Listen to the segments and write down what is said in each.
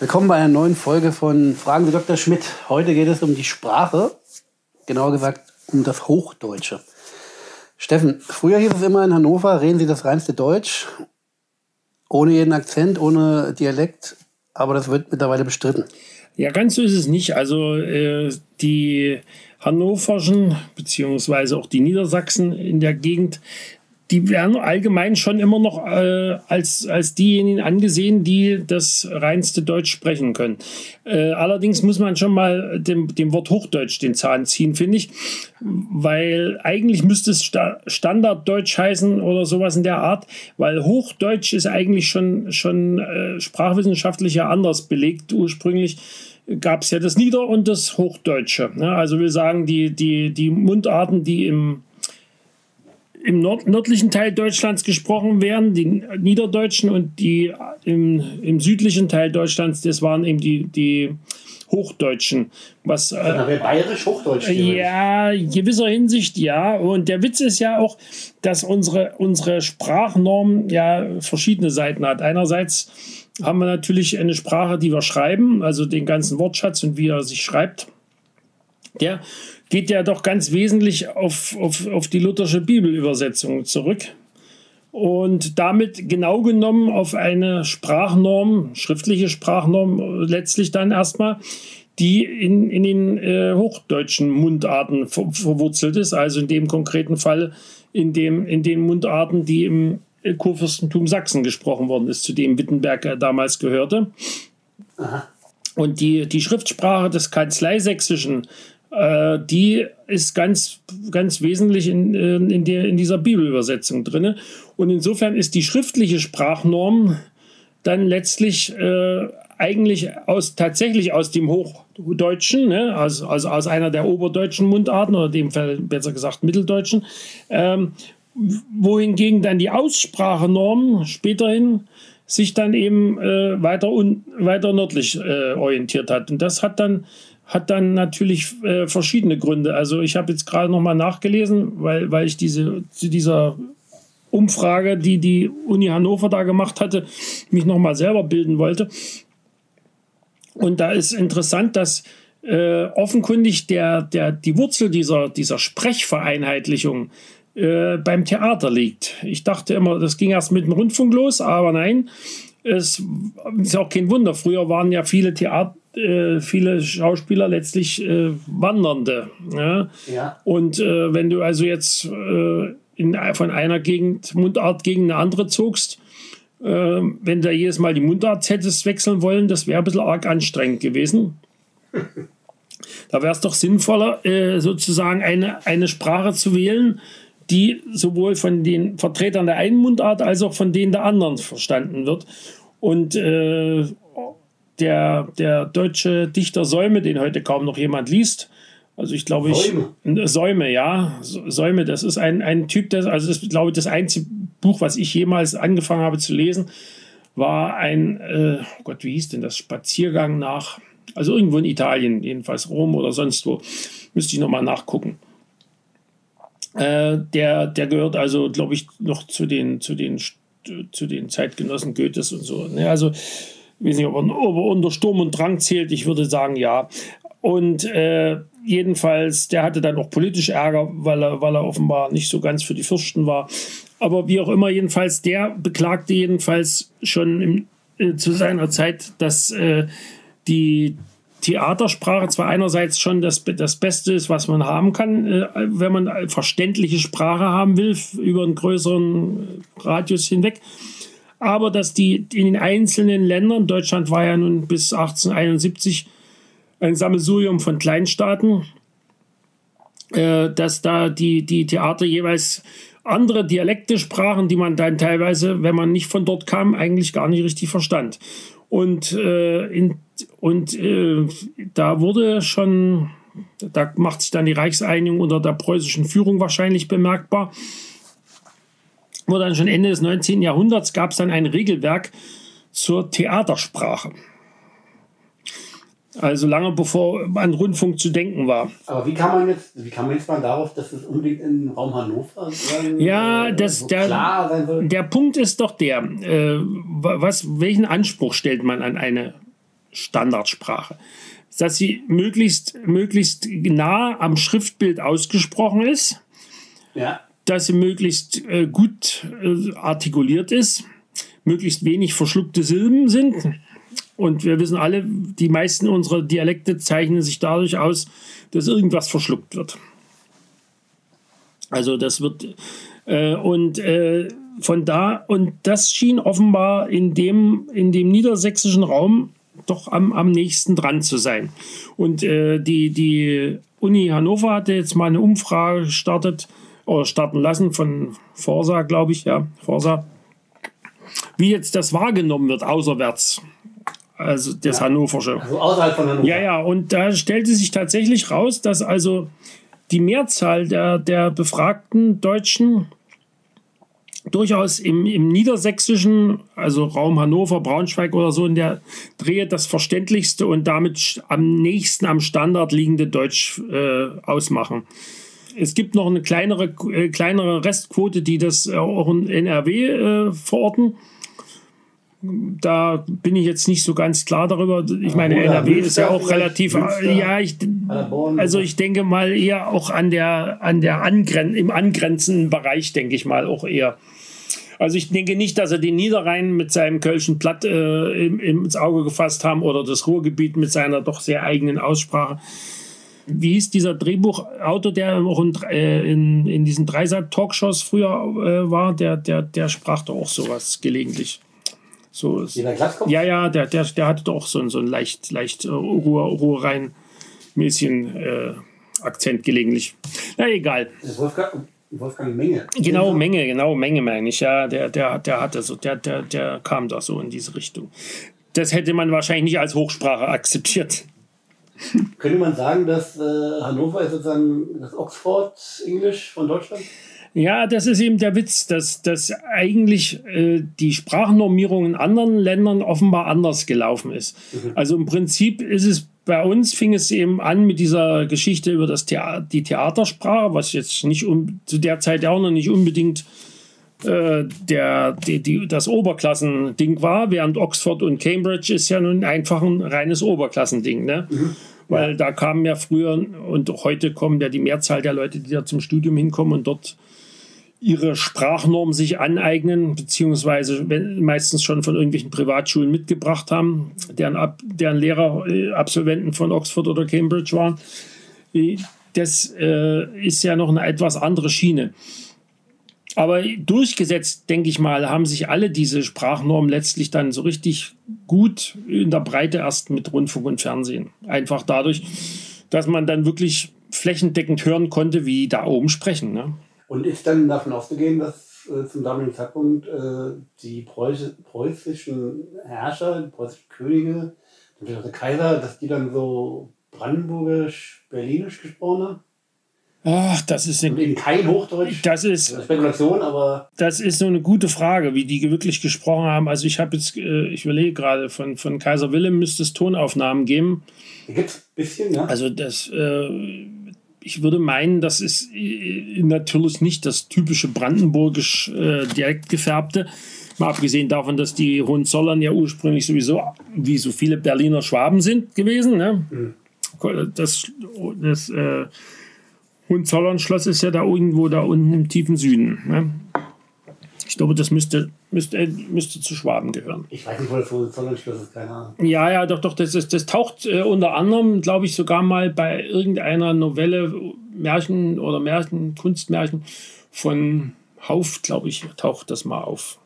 Willkommen bei einer neuen Folge von Fragen Sie Dr. Schmidt. Heute geht es um die Sprache, genauer gesagt um das Hochdeutsche. Steffen, früher hieß es immer in Hannover, reden Sie das reinste Deutsch, ohne jeden Akzent, ohne Dialekt, aber das wird mittlerweile bestritten. Ja, ganz so ist es nicht. Also äh, die hannoverschen beziehungsweise auch die Niedersachsen in der Gegend die werden allgemein schon immer noch äh, als, als diejenigen angesehen, die das reinste Deutsch sprechen können. Äh, allerdings muss man schon mal dem, dem Wort Hochdeutsch den Zahn ziehen, finde ich, weil eigentlich müsste es Sta Standarddeutsch heißen oder sowas in der Art, weil Hochdeutsch ist eigentlich schon, schon äh, sprachwissenschaftlich ja anders belegt ursprünglich gab es ja das Nieder- und das Hochdeutsche. Ne? Also wir sagen, die, die, die Mundarten, die im im nord nördlichen Teil Deutschlands gesprochen werden, die Niederdeutschen und die im, im südlichen Teil Deutschlands, das waren eben die, die Hochdeutschen. Was, äh, bayerisch Hochdeutsch. Ja, in gewisser Hinsicht ja. Und der Witz ist ja auch, dass unsere, unsere Sprachnorm ja verschiedene Seiten hat. Einerseits haben wir natürlich eine Sprache, die wir schreiben, also den ganzen Wortschatz und wie er sich schreibt. Der geht ja doch ganz wesentlich auf, auf, auf die lutherische Bibelübersetzung zurück und damit genau genommen auf eine Sprachnorm, schriftliche Sprachnorm letztlich dann erstmal, die in, in den äh, hochdeutschen Mundarten ver verwurzelt ist, also in dem konkreten Fall in, dem, in den Mundarten, die im äh, Kurfürstentum Sachsen gesprochen worden ist, zu dem Wittenberg damals gehörte. Aha. Und die, die Schriftsprache des Kanzleisächsischen äh, die ist ganz, ganz wesentlich in, äh, in, der, in dieser Bibelübersetzung drin. Und insofern ist die schriftliche Sprachnorm dann letztlich äh, eigentlich aus, tatsächlich aus dem Hochdeutschen, ne, also, also aus einer der oberdeutschen Mundarten oder dem Fall besser gesagt Mitteldeutschen, ähm, wohingegen dann die Aussprachenorm späterhin sich dann eben äh, weiter, un, weiter nördlich äh, orientiert hat. Und das hat dann hat dann natürlich äh, verschiedene Gründe. Also ich habe jetzt gerade noch mal nachgelesen, weil, weil ich diese zu dieser Umfrage, die die Uni Hannover da gemacht hatte, mich noch mal selber bilden wollte. Und da ist interessant, dass äh, offenkundig der, der, die Wurzel dieser, dieser Sprechvereinheitlichung äh, beim Theater liegt. Ich dachte immer, das ging erst mit dem Rundfunk los, aber nein, es ist auch kein Wunder. Früher waren ja viele Theater äh, viele Schauspieler letztlich äh, Wandernde. Ja? ja. Und äh, wenn du also jetzt äh, in, von einer Gegend, Mundart gegen eine andere zogst, äh, wenn du jedes Mal die Mundart hättest wechseln wollen, das wäre ein bisschen arg anstrengend gewesen. da wäre es doch sinnvoller, sozusagen eine, eine Sprache zu wählen, die sowohl von den Vertretern der einen Mundart als auch von denen der anderen verstanden wird. Und äh, der, der deutsche Dichter Säume, den heute kaum noch jemand liest. Also ich glaube, ich. Säume. Säume, ja. Säume, das ist ein, ein Typ, das, also das glaube ich, das einzige Buch, was ich jemals angefangen habe zu lesen, war ein, äh, oh Gott, wie hieß denn das? Spaziergang nach, also irgendwo in Italien, jedenfalls Rom oder sonst wo. Müsste ich nochmal nachgucken. Äh, der, der gehört also, glaube ich, noch zu den, zu den, zu den Zeitgenossen Goethes und so. Ne? Also weiß nicht, ob er, ob er unter Sturm und Drang zählt. Ich würde sagen, ja. Und äh, jedenfalls, der hatte dann auch politisch Ärger, weil er, weil er offenbar nicht so ganz für die Fürsten war. Aber wie auch immer, jedenfalls, der beklagte jedenfalls schon im, äh, zu seiner Zeit, dass äh, die Theatersprache zwar einerseits schon das, das Beste ist, was man haben kann, äh, wenn man verständliche Sprache haben will, über einen größeren Radius hinweg aber dass die in den einzelnen Ländern, Deutschland war ja nun bis 1871 ein Sammelsurium von Kleinstaaten, äh, dass da die, die Theater jeweils andere Dialekte sprachen, die man dann teilweise, wenn man nicht von dort kam, eigentlich gar nicht richtig verstand. Und, äh, in, und äh, da wurde schon, da macht sich dann die Reichseinigung unter der preußischen Führung wahrscheinlich bemerkbar wo dann schon Ende des 19. Jahrhunderts gab es dann ein Regelwerk zur Theatersprache. Also lange bevor an Rundfunk zu denken war. Aber wie kann man jetzt, wie kann man jetzt mal darauf, dass es unbedingt im Raum Hannover sein, ja, das, so der, klar sein soll? Der Punkt ist doch der, äh, was, welchen Anspruch stellt man an eine Standardsprache. Dass sie möglichst, möglichst nah am Schriftbild ausgesprochen ist, Ja. Dass sie möglichst äh, gut äh, artikuliert ist, möglichst wenig verschluckte Silben sind. Und wir wissen alle, die meisten unserer Dialekte zeichnen sich dadurch aus, dass irgendwas verschluckt wird. Also das wird äh, und äh, von da und das schien offenbar in dem in dem niedersächsischen Raum doch am, am nächsten dran zu sein. Und äh, die die Uni Hannover hatte jetzt mal eine Umfrage gestartet oder starten lassen von Forsa, glaube ich, ja Forsa, wie jetzt das wahrgenommen wird außerwärts. Also das Hannoversche. Also außerhalb von Hannover. Ja, ja, und da stellte sich tatsächlich raus, dass also die Mehrzahl der, der befragten Deutschen durchaus im, im niedersächsischen, also Raum Hannover, Braunschweig oder so in der Drehe das verständlichste und damit am nächsten am Standard liegende Deutsch äh, ausmachen. Es gibt noch eine kleinere, äh, kleinere Restquote, die das äh, auch in NRW äh, verorten. Da bin ich jetzt nicht so ganz klar darüber. Ich meine, Oder NRW ist ja auch relativ. Münster, Ja, ich, also ich denke mal eher auch an der, an der Angren im angrenzenden Bereich, denke ich mal auch eher. Also ich denke nicht, dass er den Niederrhein mit seinem Kölschen Platt äh, im, ins Auge gefasst haben oder das Ruhrgebiet mit seiner doch sehr eigenen Aussprache. Wie hieß dieser Drehbuchautor, der auch in, äh, in, in diesen Dreisat-Talkshows früher äh, war, der, der, der sprach doch auch sowas gelegentlich. So ja, ja, der, der, der hatte doch so, einen- so einen leicht, leicht äh, Ruhr, Ruhrrhein-mäßigen äh, Akzent gelegentlich. Na egal. Wolfgang, Wolfgang Menge. Genau, Menge, genau, Menge meine ich. Ja, der, der, der hatte so, der, der, der kam da so in diese Richtung. Das hätte man wahrscheinlich nicht als Hochsprache akzeptiert. Könnte man sagen, dass äh, Hannover ist sozusagen das Oxford English von Deutschland? Ja, das ist eben der Witz, dass, dass eigentlich äh, die Sprachnormierung in anderen Ländern offenbar anders gelaufen ist. Also im Prinzip ist es bei uns fing es eben an mit dieser Geschichte über das Thea die Theatersprache, was jetzt nicht um, zu der Zeit ja auch noch nicht unbedingt äh, der, die, die, das Oberklassending war, während Oxford und Cambridge ist ja nun einfach ein reines Oberklassending. Ne? Weil da kamen ja früher und heute kommen ja die Mehrzahl der Leute, die da zum Studium hinkommen und dort ihre Sprachnorm sich aneignen, beziehungsweise wenn, meistens schon von irgendwelchen Privatschulen mitgebracht haben, deren, Ab, deren Lehrer äh, Absolventen von Oxford oder Cambridge waren. Äh, Das äh, ist ja noch eine etwas andere Schiene. Aber durchgesetzt, denke ich mal, haben sich alle diese Sprachnormen letztlich dann so richtig gut in der Breite erst mit Rundfunk und Fernsehen. Einfach dadurch, dass man dann wirklich flächendeckend hören konnte, wie da oben sprechen. Ne? Und ist dann davon auszugehen, dass äh, zum damaligen Zeitpunkt äh, die Preuß preußischen Herrscher, die preußischen Könige, natürlich der Kaiser, dass die dann so brandenburgisch, berlinisch gesprochen haben? Ach, das ist, eine, eben kein Hochdeutsch? das ist ist Spekulation, aber Das ist so eine gute Frage, wie die wirklich gesprochen haben. Also ich habe jetzt, äh, ich überlege gerade, von, von Kaiser Wilhelm müsste es Tonaufnahmen geben. hier gibt es ein bisschen, ja. Also das, äh, ich würde meinen, das ist äh, natürlich nicht das typische brandenburgisch äh, direkt gefärbte. Mal abgesehen davon, dass die Hohenzollern ja ursprünglich sowieso, wie so viele Berliner Schwaben sind gewesen. Ne? Das, das äh, Hohenzollern-Schloss ist ja da irgendwo da unten im tiefen Süden. Ne? Ich glaube, das müsste, müsste, müsste zu Schwaben gehören. Ich weiß nicht, wo das so Zollernschluss ist, keine Ahnung. Ja, ja, doch, doch, das, ist, das taucht äh, unter anderem, glaube ich, sogar mal bei irgendeiner Novelle, Märchen oder Märchen, Kunstmärchen von Hauf, glaube ich, taucht das mal auf.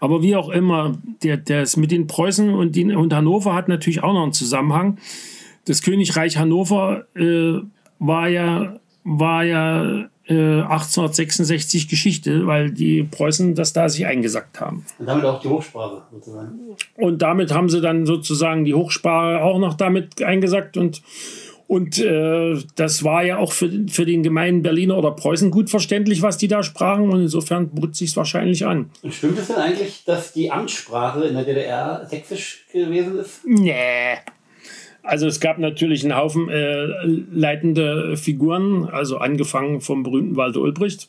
Aber wie auch immer, der, das mit den Preußen und, den, und Hannover hat natürlich auch noch einen Zusammenhang. Das Königreich Hannover äh, war ja, war ja äh, 1866 Geschichte, weil die Preußen das da sich eingesackt haben. Und damit auch die Hochsprache sozusagen. Und damit haben sie dann sozusagen die Hochsprache auch noch damit eingesackt und und äh, das war ja auch für, für den gemeinen Berliner oder Preußen gut verständlich, was die da sprachen. Und insofern bot sich wahrscheinlich an. Und stimmt es denn eigentlich, dass die Amtssprache in der DDR sächsisch gewesen ist? Nee. Also es gab natürlich einen Haufen äh, leitende Figuren, also angefangen vom berühmten Walter Ulbricht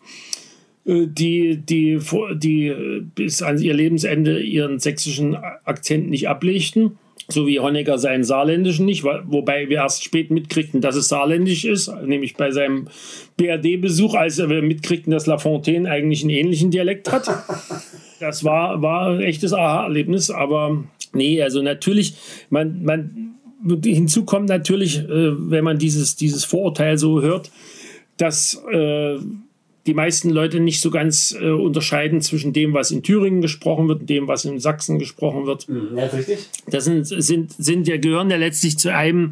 äh, die, die, die bis an ihr Lebensende ihren sächsischen Akzent nicht ablegten so wie Honecker seinen saarländischen nicht, wobei wir erst spät mitkriegten, dass es saarländisch ist, nämlich bei seinem BRD-Besuch, als wir mitkriegten, dass La Fontaine eigentlich einen ähnlichen Dialekt hat. Das war, war ein echtes Aha-Erlebnis, aber nee, also natürlich, man, man, hinzu kommt natürlich, äh, wenn man dieses, dieses Vorurteil so hört, dass äh, die meisten Leute nicht so ganz äh, unterscheiden zwischen dem, was in Thüringen gesprochen wird und dem, was in Sachsen gesprochen wird. Mhm, ja, richtig. Das sind, sind, sind ja, gehören ja letztlich zu einem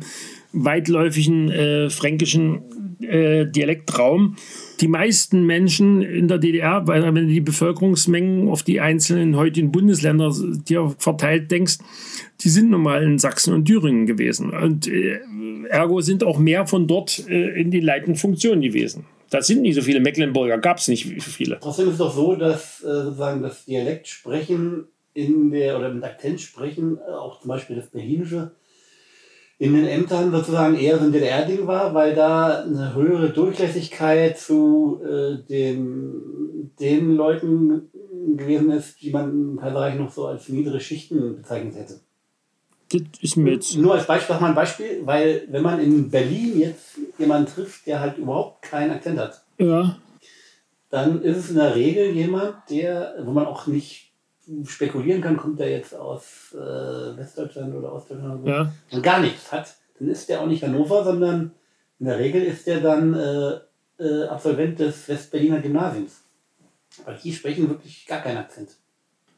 weitläufigen äh, fränkischen äh, Dialektraum. Die meisten Menschen in der DDR, weil wenn du die Bevölkerungsmengen auf die einzelnen heutigen Bundesländer dir verteilt denkst, die sind nun mal in Sachsen und Thüringen gewesen. Und äh, ergo sind auch mehr von dort äh, in die leitenden Funktionen gewesen. Das sind nicht so viele Mecklenburger, gab es nicht so viele. Trotzdem ist es doch so, dass äh, sozusagen das Dialektsprechen in der oder mit Akzent sprechen, äh, auch zum Beispiel das Berlinische, in den Ämtern sozusagen eher so ein DDR-Ding war, weil da eine höhere Durchlässigkeit zu äh, den, den Leuten gewesen ist, die man im Kaiserreich noch so als niedere Schichten bezeichnet hätte. Das ist mir jetzt. Nur als Beispiel, mal ein Beispiel, weil wenn man in Berlin jetzt jemanden trifft, der halt überhaupt keinen Akzent hat, ja. dann ist es in der Regel jemand, der, wo man auch nicht spekulieren kann, kommt der jetzt aus äh, Westdeutschland oder Ostdeutschland oder so, ja. und gar nichts hat, dann ist der auch nicht Hannover, sondern in der Regel ist der dann äh, äh, Absolvent des Westberliner Gymnasiums. Weil die sprechen wirklich gar keinen Akzent.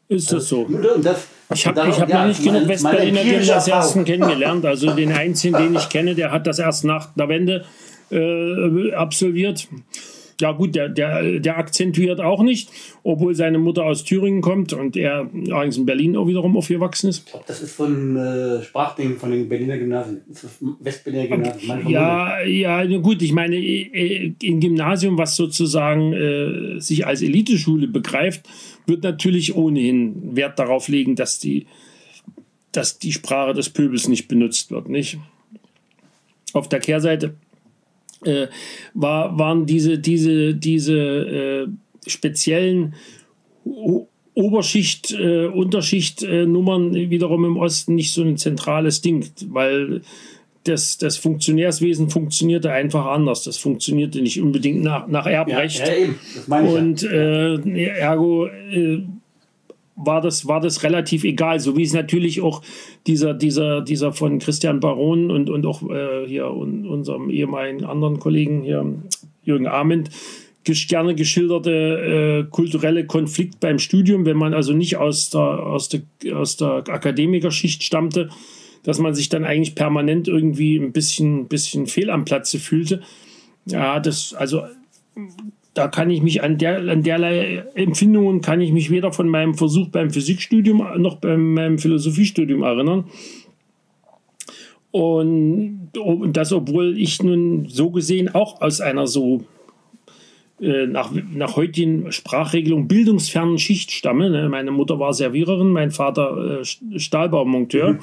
Ist das so? Das, ich habe hab ja, noch nicht genug Westberliner Gymnasiasten kennengelernt. Also den einzigen, den ich kenne, der hat das erst nach der Wende äh, absolviert. Ja gut, der, der, der akzentuiert auch nicht, obwohl seine Mutter aus Thüringen kommt und er allerdings in Berlin auch wiederum aufgewachsen ist. Ich glaube, das ist so ein äh, Sprachding von den Berliner Gymnasien. Westberliner Gymnasien. Ja, ja, gut, ich meine, im Gymnasium, was sozusagen äh, sich als Eliteschule begreift, wird natürlich ohnehin Wert darauf legen, dass die, dass die Sprache des Pöbels nicht benutzt wird, nicht? Auf der Kehrseite äh, war, waren diese, diese, diese äh, speziellen Oberschicht, äh, Unterschicht-Nummern wiederum im Osten nicht so ein zentrales Ding, weil das, das Funktionärswesen funktionierte einfach anders. Das funktionierte nicht unbedingt nach, nach Erbrecht. Ja, ja eben. Das meine ich Und äh, ergo äh, war, das, war das relativ egal. So wie es natürlich auch dieser, dieser, dieser von Christian Baron und, und auch äh, hier und unserem ehemaligen anderen Kollegen hier, Jürgen Ament, gerne geschilderte äh, kulturelle Konflikt beim Studium, wenn man also nicht aus der, aus der, aus der Akademikerschicht stammte, dass man sich dann eigentlich permanent irgendwie ein bisschen, bisschen fehl am Platze fühlte. Ja, das, also da kann ich mich an, der, an derlei Empfindungen kann ich mich weder von meinem Versuch beim Physikstudium noch bei meinem Philosophiestudium erinnern. Und, und das, obwohl ich nun so gesehen auch aus einer so äh, nach, nach heutigen Sprachregelung bildungsfernen Schicht stamme. Ne? Meine Mutter war Serviererin, mein Vater äh, Stahlbaumonteur. Mhm.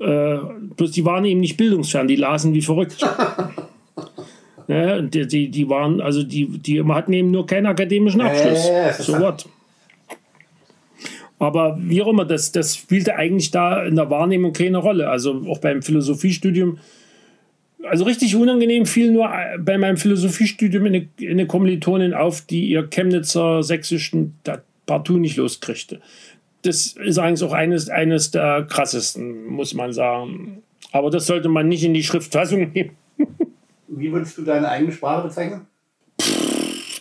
Äh, bloß die waren eben nicht bildungsfern, die lasen wie verrückt. ja, die, die, die waren, also die, die hatten eben nur keinen akademischen Abschluss. Äh, so what. Aber wie auch immer, das, das spielte eigentlich da in der Wahrnehmung keine Rolle. Also auch beim Philosophiestudium. Also richtig unangenehm fiel nur äh, bei meinem Philosophiestudium eine, eine Kommilitonin auf, die ihr Chemnitzer sächsischen partout nicht loskriegte das ist eigentlich auch eines, eines der krassesten, muss man sagen. Aber das sollte man nicht in die Schriftfassung nehmen. Wie würdest du deine eigene Sprache bezeichnen?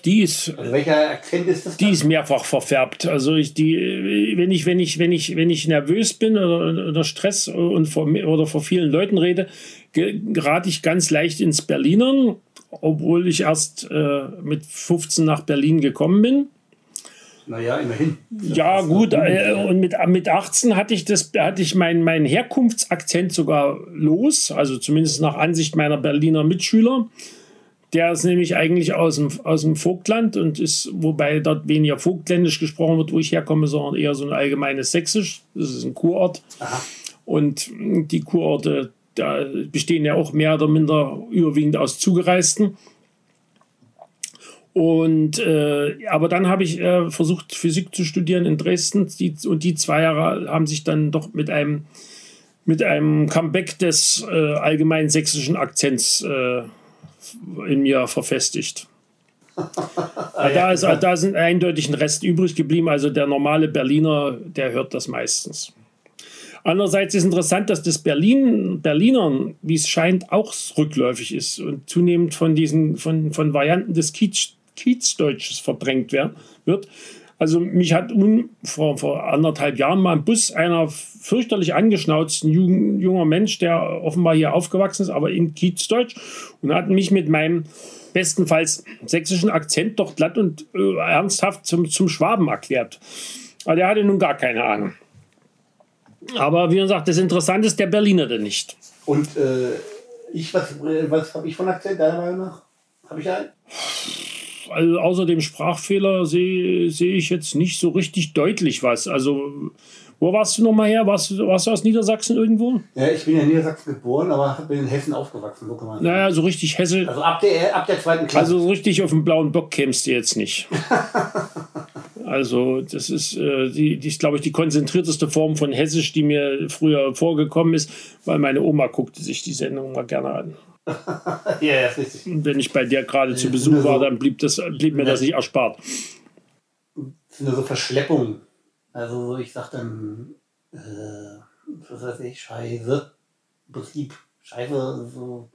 Die ist, also welcher Akzent ist das? Die ist mehrfach verfärbt. Also ich, die, wenn ich, wenn ich, wenn ich, wenn ich nervös bin oder unter Stress und vor, oder vor vielen Leuten rede, gerate ich ganz leicht ins Berlinern, obwohl ich erst äh, mit 15 nach Berlin gekommen bin. Naja, immerhin. Ja, gut. Äh, und mit, mit 18 hatte ich, das, hatte ich meinen mein Herkunftsakzent sogar los, also zumindest nach Ansicht meiner Berliner Mitschüler. Der ist nämlich eigentlich aus dem, aus dem Vogtland und ist, wobei dort weniger Vogtländisch gesprochen wird, wo ich herkomme, sondern eher so ein allgemeines Sächsisch. Das ist ein Kurort. Aha. Und die Kurorte, da bestehen ja auch mehr oder minder überwiegend aus Zugereisten. Und äh, aber dann habe ich äh, versucht, Physik zu studieren in Dresden. Die, und die zwei Jahre haben sich dann doch mit einem, mit einem Comeback des äh, allgemeinen sächsischen Akzents äh, in mir verfestigt. da, ist, da sind eindeutig ein Rest übrig geblieben. Also der normale Berliner, der hört das meistens. Andererseits ist interessant, dass das Berlin, Berlinern, wie es scheint, auch rückläufig ist und zunehmend von diesen von, von Varianten des Kiez, Kiezdeutsches verdrängt werden, wird. Also mich hat vor, vor anderthalb Jahren mal im Bus einer fürchterlich angeschnauzten jung, junger Mensch, der offenbar hier aufgewachsen ist, aber in Kiezdeutsch und hat mich mit meinem bestenfalls sächsischen Akzent doch glatt und äh, ernsthaft zum, zum Schwaben erklärt. Aber der hatte nun gar keine Ahnung. Aber wie gesagt, das Interessante ist der Berliner denn nicht. Und äh, ich, was, was habe ich von Akzent, deiner Meinung nach? Habe ich einen? Also außer dem Sprachfehler sehe seh ich jetzt nicht so richtig deutlich was. Also, wo warst du nochmal her? Warst, warst du aus Niedersachsen irgendwo? Ja, ich bin ja in Niedersachsen geboren, aber bin in Hessen aufgewachsen. So naja, so richtig Hesse. Also ab der, ab der zweiten Klasse. Also so richtig auf dem blauen Bock kämst du jetzt nicht. Also das ist, äh, die, die ist, glaube ich, die konzentrierteste Form von Hessisch, die mir früher vorgekommen ist, weil meine Oma guckte sich die Sendung mal gerne an. ja, ist Und wenn ich bei der gerade zu Besuch war, dann blieb, das, blieb mir das nicht erspart. Nur so Verschleppungen. Also ich sag dann, äh, was weiß ich, Scheiße, Betrieb, Scheiße, so,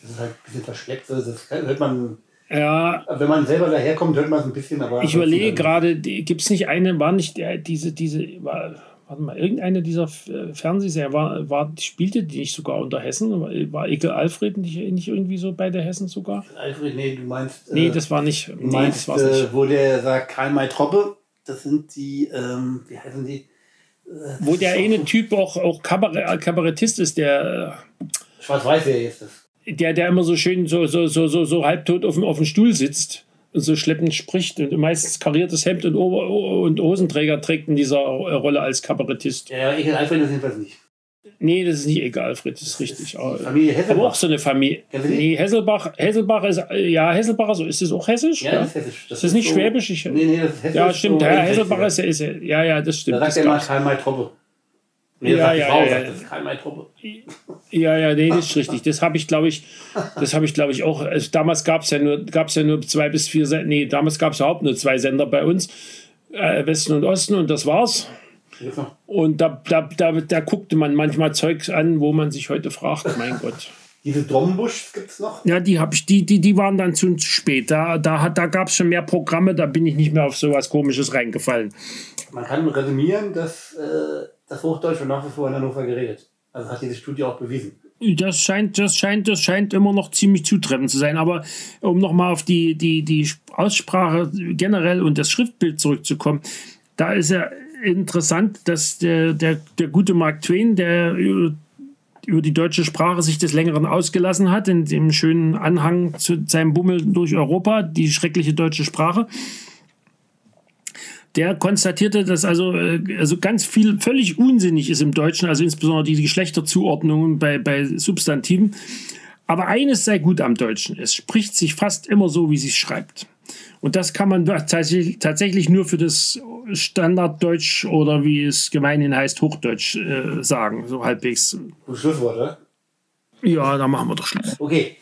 das ist halt ein bisschen verschleppt, das hört man ja. Wenn man selber daherkommt, hört man es ein bisschen, aber. Ich überlege gerade, gibt es nicht eine, war nicht der, diese, diese, war, warte mal, irgendeine dieser Fernsehserien, war, war, spielte die nicht sogar unter Hessen? War Ekel Alfred nicht, nicht irgendwie so bei der Hessen sogar? Alfred, nee, du meinst. Nee, äh, das war nicht. Du meinst, nee, das nicht. Äh, wo der sagt, Karl May Troppe, das sind die, ähm, wie heißen die? Äh, wo der eine Typ auch, auch Kabarettist ist, der. Schwarz-Weiß-Serie ist das der, der immer so schön so, so, so, so, so halbtot auf dem, auf dem Stuhl sitzt so schleppend spricht und meistens kariertes Hemd und, Ober und Hosenträger trägt in dieser Rolle als Kabarettist. Ja, ich Alfred ist jedenfalls nicht. Nee, das ist nicht egal, Alfred, das ist richtig. Familie Hesselbach. Aber auch so eine Familie. Nee, Hesselbach, Hesselbach ist, ja, Hesselbach, also ist das auch hessisch? Ja, das ist hessisch. Das ist das nicht so, schwäbisch? Ich, nee, nee, das ist hessisch. Ja, stimmt, so ja, Hesselbach ist, ist, ja, ja, das stimmt. Da sagt er mal Karl May Troppe. Nee, ja, ja, Frau, ja, das ist Karl May Troppe. Ja, ja, nee, das ist richtig. Das habe ich, glaube ich, das habe ich, glaube ich, auch. Also damals gab es ja nur, gab's ja nur zwei bis vier Sender. Nee, damals gab es überhaupt nur zwei Sender bei uns, äh, Westen und Osten, und das war's. Und da, da, da, da guckte man manchmal Zeugs an, wo man sich heute fragt, mein Gott. Diese Dombusch gibt es noch? Ja, die habe ich, die, die, die waren dann zu, zu spät. Da, da, da gab es schon mehr Programme, da bin ich nicht mehr auf sowas komisches reingefallen. Man kann resümieren, dass äh, das Hochdeutsch wird nach wie vor in Hannover geredet. Also hat diese Studie auch bewiesen. Das scheint, das scheint, das scheint immer noch ziemlich zutreffend zu sein. Aber um nochmal auf die, die, die Aussprache generell und das Schriftbild zurückzukommen, da ist ja interessant, dass der, der, der gute Mark Twain, der über die deutsche Sprache sich des Längeren ausgelassen hat, in dem schönen Anhang zu seinem Bummel durch Europa, die schreckliche deutsche Sprache, der konstatierte, dass also, äh, also ganz viel völlig unsinnig ist im Deutschen, also insbesondere die Geschlechterzuordnungen bei, bei Substantiven. Aber eines sei gut am Deutschen, es spricht sich fast immer so, wie sie es schreibt. Und das kann man tatsächlich, tatsächlich nur für das Standarddeutsch oder wie es gemeinhin heißt, Hochdeutsch äh, sagen, so halbwegs. Schlusswort, oder? Ja, da machen wir doch Schluss. Okay,